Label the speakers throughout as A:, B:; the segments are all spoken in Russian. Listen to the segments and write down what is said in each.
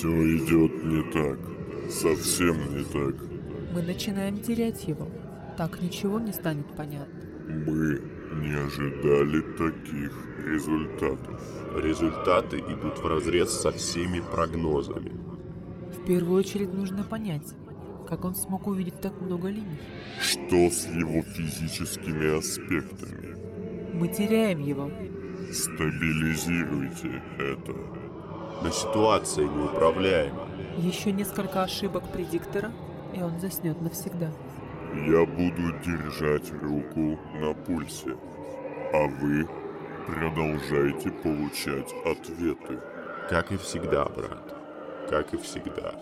A: Все идет не так. Совсем не так.
B: Мы начинаем терять его. Так ничего не станет понятно.
A: Мы не ожидали таких результатов.
C: Результаты идут вразрез со всеми прогнозами.
B: В первую очередь нужно понять, как он смог увидеть так много линий.
A: Что с его физическими аспектами?
B: Мы теряем его.
A: Стабилизируйте это.
C: Но ситуация неуправляема.
B: Еще несколько ошибок предиктора, и он заснет навсегда.
A: Я буду держать руку на пульсе, а вы продолжайте получать ответы.
C: Как и всегда, брат. Как и всегда.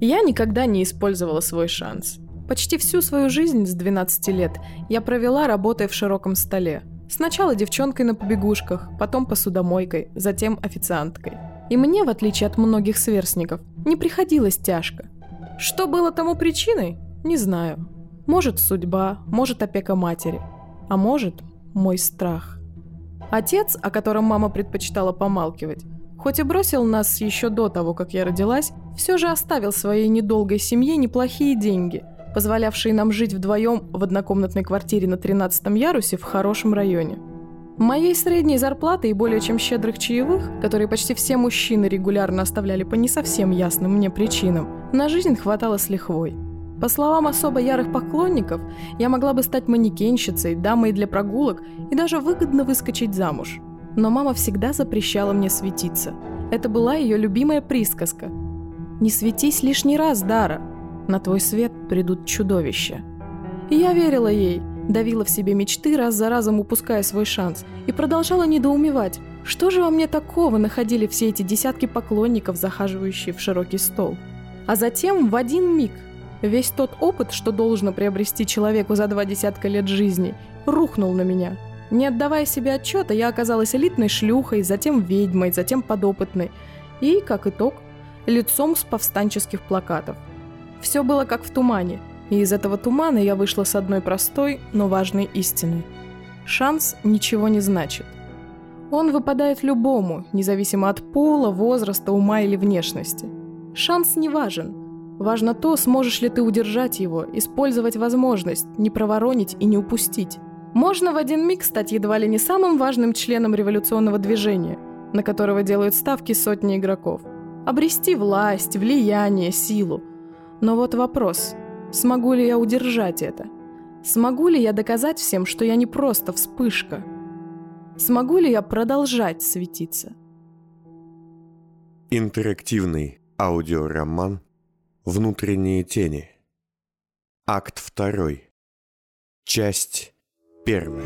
D: Я никогда не использовала свой шанс. Почти всю свою жизнь с 12 лет я провела, работая в широком столе. Сначала девчонкой на побегушках, потом посудомойкой, затем официанткой. И мне, в отличие от многих сверстников, не приходилось тяжко. Что было тому причиной? Не знаю. Может, судьба, может, опека матери. А может, мой страх. Отец, о котором мама предпочитала помалкивать, хоть и бросил нас еще до того, как я родилась, все же оставил своей недолгой семье неплохие деньги, позволявшие нам жить вдвоем в однокомнатной квартире на 13 ярусе в хорошем районе. Моей средней зарплаты и более чем щедрых чаевых, которые почти все мужчины регулярно оставляли по не совсем ясным мне причинам, на жизнь хватало с лихвой. По словам особо ярых поклонников, я могла бы стать манекенщицей, дамой для прогулок и даже выгодно выскочить замуж. Но мама всегда запрещала мне светиться. Это была ее любимая присказка. «Не светись лишний раз, Дара. На твой свет придут чудовища». Я верила ей, давила в себе мечты, раз за разом упуская свой шанс, и продолжала недоумевать, что же во мне такого находили все эти десятки поклонников, захаживающие в широкий стол. А затем в один миг весь тот опыт, что должно приобрести человеку за два десятка лет жизни, рухнул на меня. Не отдавая себе отчета, я оказалась элитной шлюхой, затем ведьмой, затем подопытной. И, как итог, лицом с повстанческих плакатов. Все было как в тумане, и из этого тумана я вышла с одной простой, но важной истиной. Шанс ничего не значит. Он выпадает любому, независимо от пола, возраста, ума или внешности. Шанс не важен. Важно то, сможешь ли ты удержать его, использовать возможность, не проворонить и не упустить. Можно в один миг стать едва ли не самым важным членом революционного движения, на которого делают ставки сотни игроков. Обрести власть, влияние, силу. Но вот вопрос, смогу ли я удержать это? Смогу ли я доказать всем, что я не просто вспышка? Смогу ли я продолжать светиться?
E: Интерактивный аудиороман «Внутренние тени». Акт второй. Часть первая.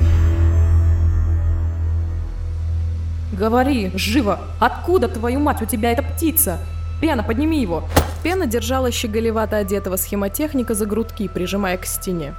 D: Говори, живо! Откуда, твою мать, у тебя эта птица? Пена, подними его! Пена держала щеголевато одетого схемотехника за грудки, прижимая к стене.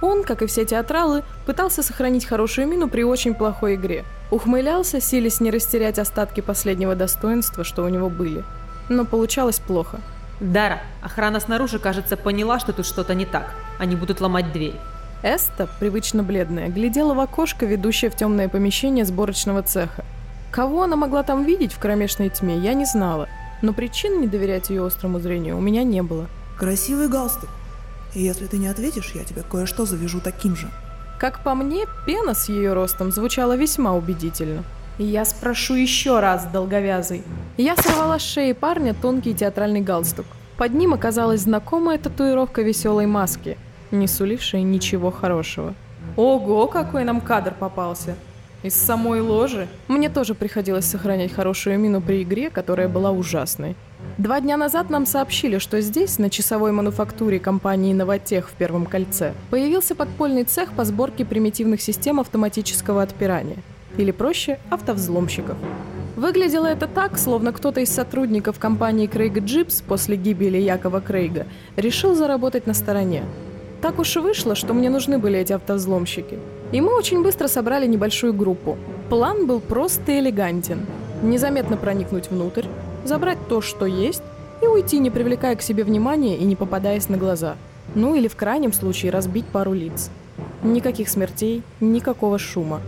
D: Он, как и все театралы, пытался сохранить хорошую мину при очень плохой игре. Ухмылялся, силясь не растерять остатки последнего достоинства, что у него были. Но получалось плохо.
F: Дара, охрана снаружи, кажется, поняла, что тут что-то не так. Они будут ломать дверь.
D: Эста, привычно бледная, глядела в окошко, ведущее в темное помещение сборочного цеха. Кого она могла там видеть в кромешной тьме, я не знала. Но причин не доверять ее острому зрению у меня не было.
G: Красивый галстук. И если ты не ответишь, я тебе кое-что завяжу таким же.
D: Как по мне, пена с ее ростом звучала весьма убедительно.
H: Я спрошу еще раз, долговязый.
D: Я сорвала с шеи парня тонкий театральный галстук. Под ним оказалась знакомая татуировка веселой маски, не сулившая ничего хорошего.
H: Ого, какой нам кадр попался! Из самой ложи?
D: Мне тоже приходилось сохранять хорошую мину при игре, которая была ужасной. Два дня назад нам сообщили, что здесь, на часовой мануфактуре компании «Новотех» в Первом кольце, появился подпольный цех по сборке примитивных систем автоматического отпирания. Или проще, автовзломщиков. Выглядело это так, словно кто-то из сотрудников компании Крейга Джипс после гибели Якова Крейга решил заработать на стороне. Так уж и вышло, что мне нужны были эти автовзломщики. И мы очень быстро собрали небольшую группу. План был прост и элегантен. Незаметно проникнуть внутрь, забрать то, что есть, и уйти, не привлекая к себе внимания и не попадаясь на глаза. Ну или в крайнем случае разбить пару лиц. Никаких смертей, никакого шума.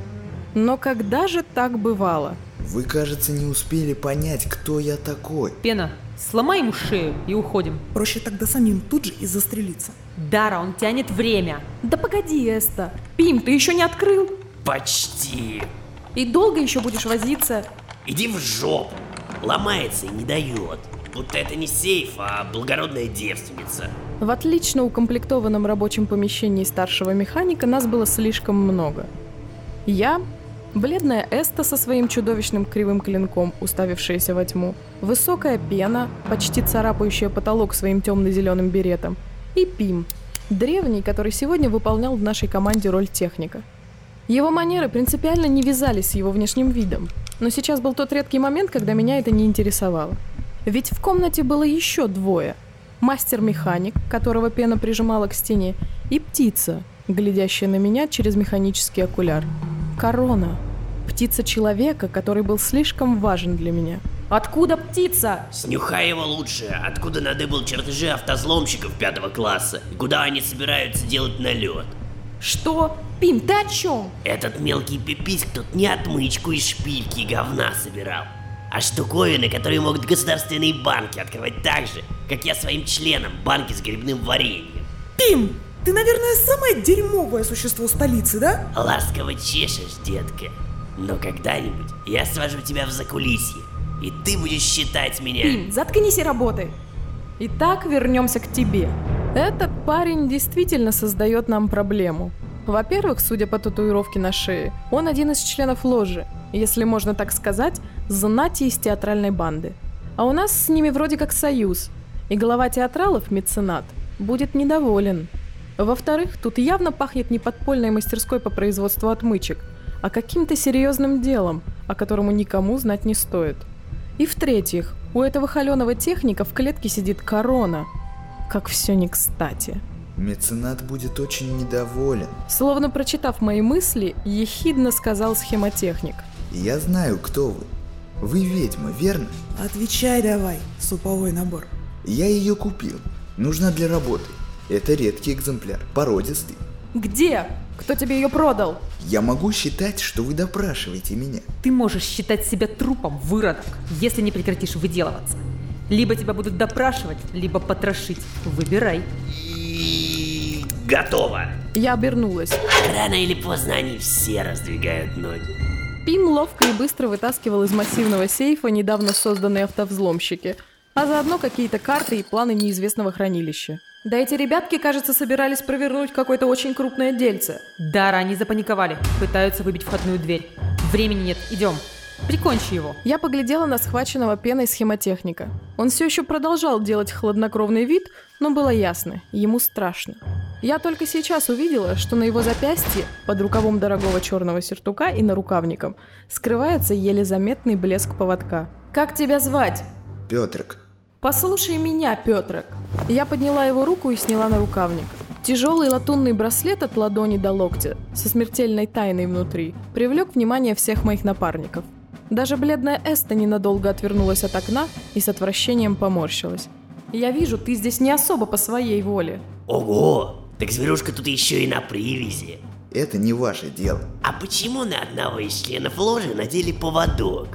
D: Но когда же так бывало?
I: Вы, кажется, не успели понять, кто я такой.
F: Пена, сломай ему шею и уходим.
G: Проще тогда самим тут же и застрелиться.
F: Дара, он тянет время.
H: Да погоди, Эста. Пим, ты еще не открыл?
J: Почти.
H: И долго еще будешь возиться?
J: Иди в жопу. Ломается и не дает. Будто это не сейф, а благородная девственница.
D: В отлично укомплектованном рабочем помещении старшего механика нас было слишком много. Я, бледная Эста со своим чудовищным кривым клинком, уставившаяся во тьму, высокая пена, почти царапающая потолок своим темно-зеленым беретом, и Пим, древний, который сегодня выполнял в нашей команде роль техника. Его манеры принципиально не вязались с его внешним видом, но сейчас был тот редкий момент, когда меня это не интересовало. Ведь в комнате было еще двое. Мастер-механик, которого пена прижимала к стене, и птица, глядящая на меня через механический окуляр. Корона. Птица человека, который был слишком важен для меня.
H: Откуда птица?
J: Снюхай его лучше, откуда надыбал чертежи автозломщиков пятого класса и куда они собираются делать налет.
H: Что? Пим, ты о чем?
J: Этот мелкий пиписьк тут не отмычку и шпильки и говна собирал, а штуковины, которые могут государственные банки открывать так же, как я своим членам банки с грибным вареньем.
G: Пим, ты, наверное, самое дерьмовое существо столицы, да?
J: Ласково чешешь, детка. Но когда-нибудь я свожу тебя в закулисье, и ты будешь считать меня...
H: Пим, заткнись и работай.
D: Итак, вернемся к тебе. Этот парень действительно создает нам проблему. Во-первых, судя по татуировке на шее, он один из членов ложи, если можно так сказать, знати из театральной банды. А у нас с ними вроде как союз, и глава театралов, меценат, будет недоволен. Во-вторых, тут явно пахнет не подпольной мастерской по производству отмычек, а каким-то серьезным делом, о котором никому знать не стоит. И в-третьих, у этого холеного техника в клетке сидит корона. Как все не кстати.
I: Меценат будет очень недоволен.
D: Словно прочитав мои мысли, ехидно сказал схемотехник.
I: Я знаю, кто вы. Вы ведьма, верно?
G: Отвечай давай, суповой набор.
I: Я ее купил. Нужна для работы. Это редкий экземпляр, породистый.
H: Где? Кто тебе ее продал?
I: Я могу считать, что вы допрашиваете меня.
F: Ты можешь считать себя трупом, выродок, если не прекратишь выделываться. Либо тебя будут допрашивать, либо потрошить. Выбирай.
J: И готово.
D: Я обернулась.
J: Рано или поздно они все раздвигают ноги.
D: Пим ловко и быстро вытаскивал из массивного сейфа недавно созданные автовзломщики, а заодно какие-то карты и планы неизвестного хранилища.
H: Да эти ребятки, кажется, собирались провернуть какое-то очень крупное дельце.
F: Дара, они запаниковали. Пытаются выбить входную дверь. Времени нет, идем. Прикончи его.
D: Я поглядела на схваченного пеной схемотехника. Он все еще продолжал делать хладнокровный вид, но было ясно, ему страшно. Я только сейчас увидела, что на его запястье, под рукавом дорогого черного сюртука и на рукавником, скрывается еле заметный блеск поводка.
H: Как тебя звать?
I: Петрик.
H: Послушай меня, Петрик.
D: Я подняла его руку и сняла на рукавник. Тяжелый латунный браслет от ладони до локтя, со смертельной тайной внутри, привлек внимание всех моих напарников. Даже бледная Эста ненадолго отвернулась от окна и с отвращением поморщилась.
H: Я вижу, ты здесь не особо по своей воле.
J: Ого, так зверюшка тут еще и на привязи.
I: Это не ваше дело.
J: А почему на одного из членов ложи надели поводок?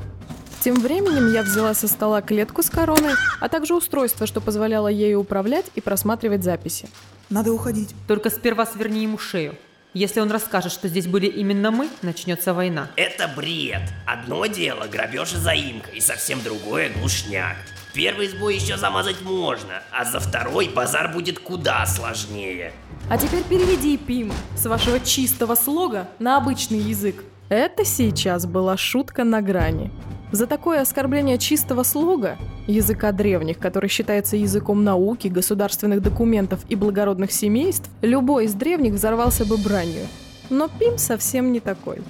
D: Тем временем я взяла со стола клетку с короной, а также устройство, что позволяло ею управлять и просматривать записи.
G: Надо уходить.
F: Только сперва сверни ему шею. Если он расскажет, что здесь были именно мы, начнется война.
J: Это бред. Одно дело грабеж и заимка, и совсем другое глушняк. Первый сбой еще замазать можно, а за второй базар будет куда сложнее.
H: А теперь переведи, Пим, с вашего чистого слога на обычный язык.
D: Это сейчас была шутка на грани. За такое оскорбление чистого слога, языка древних, который считается языком науки, государственных документов и благородных семейств, любой из древних взорвался бы бранью. Но Пим совсем не такой.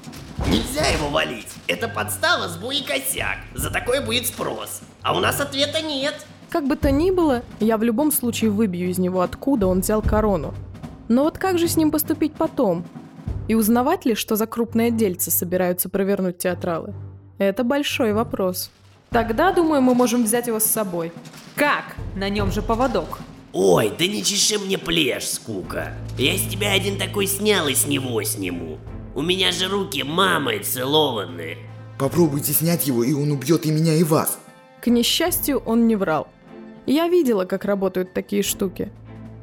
J: Нельзя его валить. Это подстава, сбой и косяк. За такое будет спрос. А у нас ответа нет.
D: Как бы то ни было, я в любом случае выбью из него, откуда он взял корону. Но вот как же с ним поступить потом? И узнавать ли, что за крупные дельцы собираются провернуть театралы? Это большой вопрос.
H: Тогда, думаю, мы можем взять его с собой.
F: Как? На нем же поводок.
J: Ой, да не чеши мне плешь, скука. Я с тебя один такой снял и с него сниму. У меня же руки мамой целованные.
I: Попробуйте снять его, и он убьет и меня, и вас.
D: К несчастью, он не врал. Я видела, как работают такие штуки.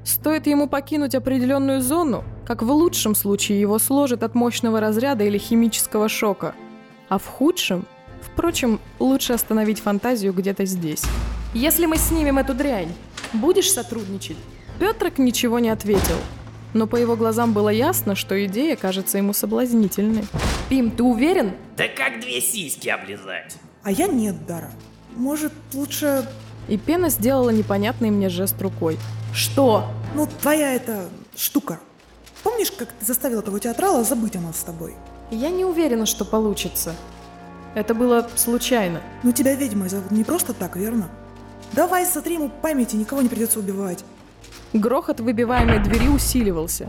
D: Стоит ему покинуть определенную зону, как в лучшем случае его сложит от мощного разряда или химического шока. А в худшем, впрочем, лучше остановить фантазию где-то здесь.
H: Если мы снимем эту дрянь, будешь сотрудничать?
D: Петрик ничего не ответил, но по его глазам было ясно, что идея кажется ему соблазнительной.
H: Пим, ты уверен?
J: Да как две сиськи облизать?
G: А я нет, Дара. Может, лучше...
D: И Пена сделала непонятный мне жест рукой.
H: Что?
G: Ну, твоя эта штука. Помнишь, как ты заставила того театрала забыть о нас с тобой?
D: Я не уверена, что получится. Это было случайно.
G: Ну, тебя ведьмой зовут не просто так, верно? Давай сотри ему памяти, никого не придется убивать.
D: Грохот выбиваемой двери усиливался.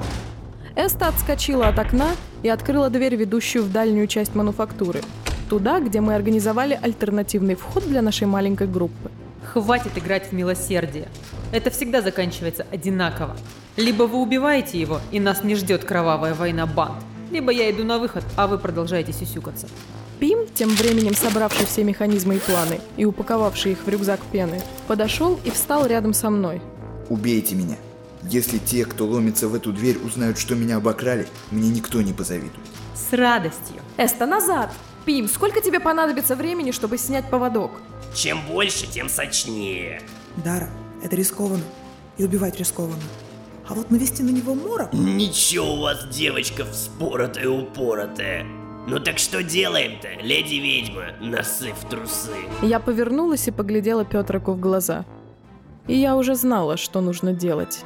D: Эста отскочила от окна и открыла дверь, ведущую в дальнюю часть мануфактуры. Туда, где мы организовали альтернативный вход для нашей маленькой группы.
F: Хватит играть в милосердие. Это всегда заканчивается одинаково. Либо вы убиваете его, и нас не ждет кровавая война банд, либо я иду на выход, а вы продолжаете сюсюкаться.
D: Пим, тем временем собравший все механизмы и планы и упаковавший их в рюкзак пены, подошел и встал рядом со мной.
I: Убейте меня. Если те, кто ломится в эту дверь, узнают, что меня обокрали, мне никто не позавидует.
F: С радостью.
H: Эста, назад! Пим, сколько тебе понадобится времени, чтобы снять поводок?
J: Чем больше, тем сочнее.
G: Дара, это рискованно. И убивать рискованно. А вот навести на него морок...
J: Ничего у вас, девочка, вспоротая-упоротая. Ну так что делаем-то, леди-ведьма, носы в трусы?
D: Я повернулась и поглядела Петрику в глаза. И я уже знала, что нужно делать.